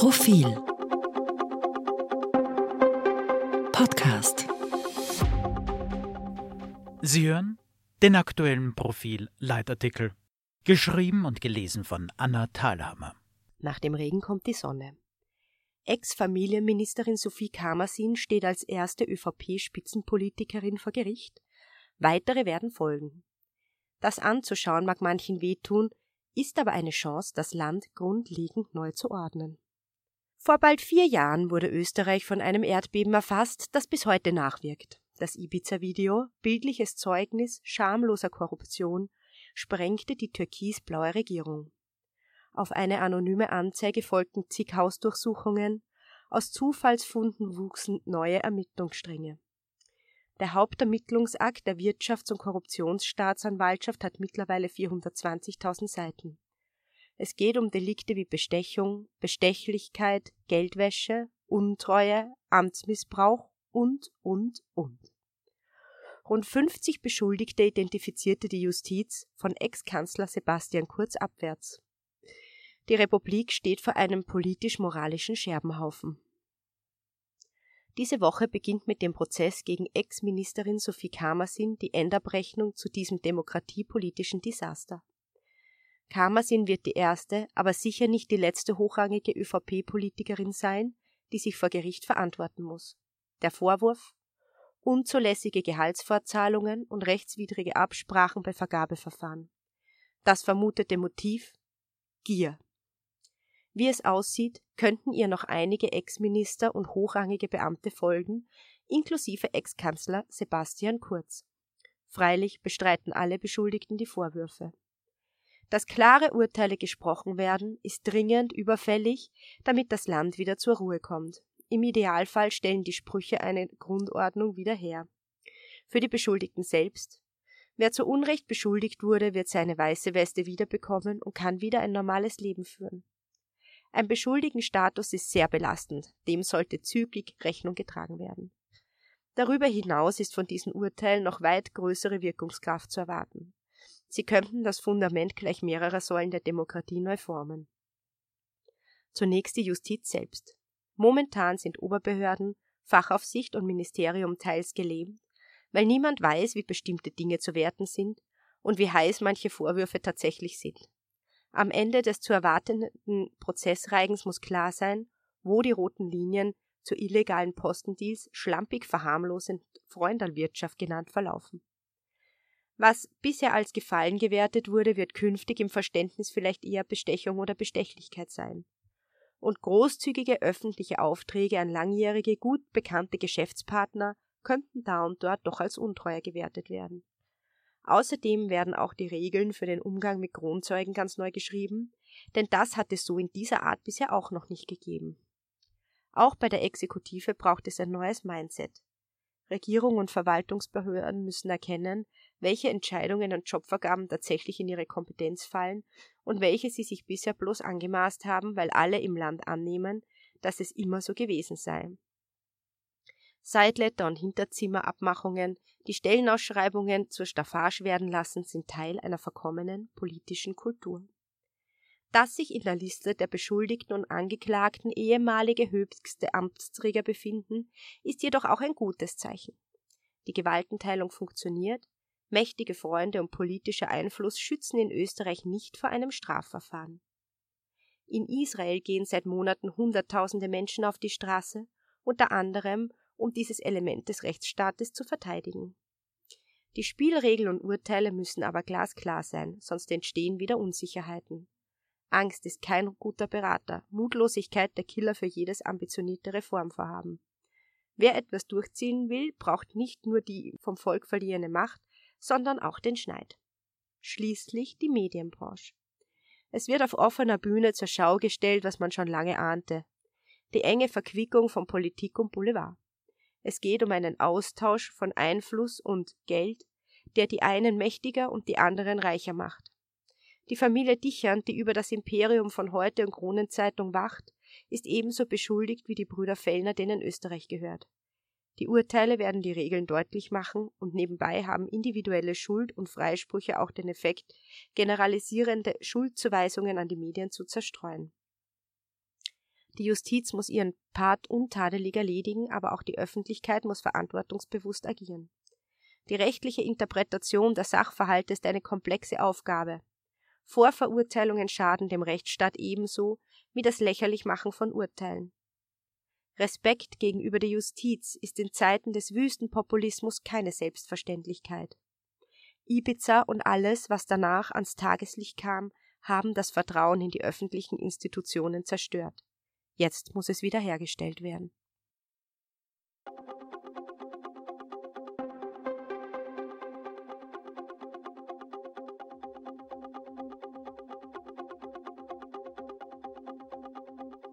Profil Podcast Sie hören den aktuellen Profil-Leitartikel, geschrieben und gelesen von Anna Thalhammer. Nach dem Regen kommt die Sonne. Ex-Familienministerin Sophie Kamersin steht als erste ÖVP-Spitzenpolitikerin vor Gericht. Weitere werden folgen. Das anzuschauen mag manchen wehtun, ist aber eine Chance, das Land grundlegend neu zu ordnen. Vor bald vier Jahren wurde Österreich von einem Erdbeben erfasst, das bis heute nachwirkt. Das Ibiza-Video, bildliches Zeugnis schamloser Korruption, sprengte die türkisblaue Regierung. Auf eine anonyme Anzeige folgten zig Hausdurchsuchungen, aus Zufallsfunden wuchsen neue Ermittlungsstränge. Der Hauptermittlungsakt der Wirtschafts- und Korruptionsstaatsanwaltschaft hat mittlerweile 420.000 Seiten. Es geht um Delikte wie Bestechung, Bestechlichkeit, Geldwäsche, Untreue, Amtsmissbrauch und, und, und. Rund 50 Beschuldigte identifizierte die Justiz von Ex-Kanzler Sebastian Kurz abwärts. Die Republik steht vor einem politisch-moralischen Scherbenhaufen. Diese Woche beginnt mit dem Prozess gegen Ex-Ministerin Sophie Kamersin die Endabrechnung zu diesem demokratiepolitischen Desaster. Kamersin wird die erste, aber sicher nicht die letzte hochrangige ÖVP-Politikerin sein, die sich vor Gericht verantworten muss. Der Vorwurf unzulässige Gehaltsfortzahlungen und rechtswidrige Absprachen bei Vergabeverfahren. Das vermutete Motiv Gier. Wie es aussieht, könnten ihr noch einige Ex-Minister und hochrangige Beamte folgen, inklusive Ex-Kanzler Sebastian Kurz. Freilich bestreiten alle Beschuldigten die Vorwürfe. Dass klare Urteile gesprochen werden, ist dringend überfällig, damit das Land wieder zur Ruhe kommt. Im Idealfall stellen die Sprüche eine Grundordnung wieder her. Für die Beschuldigten selbst. Wer zu Unrecht beschuldigt wurde, wird seine weiße Weste wiederbekommen und kann wieder ein normales Leben führen. Ein Beschuldigenstatus ist sehr belastend, dem sollte zügig Rechnung getragen werden. Darüber hinaus ist von diesen Urteilen noch weit größere Wirkungskraft zu erwarten. Sie könnten das Fundament gleich mehrerer Säulen der Demokratie neu formen. Zunächst die Justiz selbst. Momentan sind Oberbehörden, Fachaufsicht und Ministerium teils gelähmt, weil niemand weiß, wie bestimmte Dinge zu werten sind und wie heiß manche Vorwürfe tatsächlich sind. Am Ende des zu erwartenden Prozessreigens muss klar sein, wo die roten Linien zu illegalen Postendeals schlampig verharmlosend Freundalwirtschaft genannt verlaufen. Was bisher als Gefallen gewertet wurde, wird künftig im Verständnis vielleicht eher Bestechung oder Bestechlichkeit sein. Und großzügige öffentliche Aufträge an langjährige, gut bekannte Geschäftspartner könnten da und dort doch als untreuer gewertet werden. Außerdem werden auch die Regeln für den Umgang mit Kronzeugen ganz neu geschrieben, denn das hat es so in dieser Art bisher auch noch nicht gegeben. Auch bei der Exekutive braucht es ein neues Mindset. Regierung und Verwaltungsbehörden müssen erkennen, welche Entscheidungen und Jobvergaben tatsächlich in ihre Kompetenz fallen und welche sie sich bisher bloß angemaßt haben, weil alle im Land annehmen, dass es immer so gewesen sei. Sideletter und Hinterzimmerabmachungen, die Stellenausschreibungen zur Staffage werden lassen, sind Teil einer verkommenen politischen Kultur. Dass sich in der Liste der Beschuldigten und Angeklagten ehemalige höchste Amtsträger befinden, ist jedoch auch ein gutes Zeichen. Die Gewaltenteilung funktioniert, mächtige Freunde und politischer Einfluss schützen in Österreich nicht vor einem Strafverfahren. In Israel gehen seit Monaten Hunderttausende Menschen auf die Straße, unter anderem um dieses Element des Rechtsstaates zu verteidigen. Die Spielregeln und Urteile müssen aber glasklar sein, sonst entstehen wieder Unsicherheiten. Angst ist kein guter Berater, Mutlosigkeit der Killer für jedes ambitionierte Reformvorhaben. Wer etwas durchziehen will, braucht nicht nur die vom Volk verliehene Macht, sondern auch den Schneid. Schließlich die Medienbranche. Es wird auf offener Bühne zur Schau gestellt, was man schon lange ahnte. Die enge Verquickung von Politik und Boulevard. Es geht um einen Austausch von Einfluss und Geld, der die einen mächtiger und die anderen reicher macht. Die Familie Dichern, die über das Imperium von heute und Kronenzeitung wacht, ist ebenso beschuldigt wie die Brüder Fellner, denen Österreich gehört. Die Urteile werden die Regeln deutlich machen und nebenbei haben individuelle Schuld- und Freisprüche auch den Effekt, generalisierende Schuldzuweisungen an die Medien zu zerstreuen. Die Justiz muss ihren Part untadelig erledigen, aber auch die Öffentlichkeit muss verantwortungsbewusst agieren. Die rechtliche Interpretation der Sachverhalte ist eine komplexe Aufgabe. Vorverurteilungen schaden dem Rechtsstaat ebenso wie das Lächerlichmachen von Urteilen. Respekt gegenüber der Justiz ist in Zeiten des Wüstenpopulismus keine Selbstverständlichkeit. Ibiza und alles, was danach ans Tageslicht kam, haben das Vertrauen in die öffentlichen Institutionen zerstört. Jetzt muss es wiederhergestellt werden.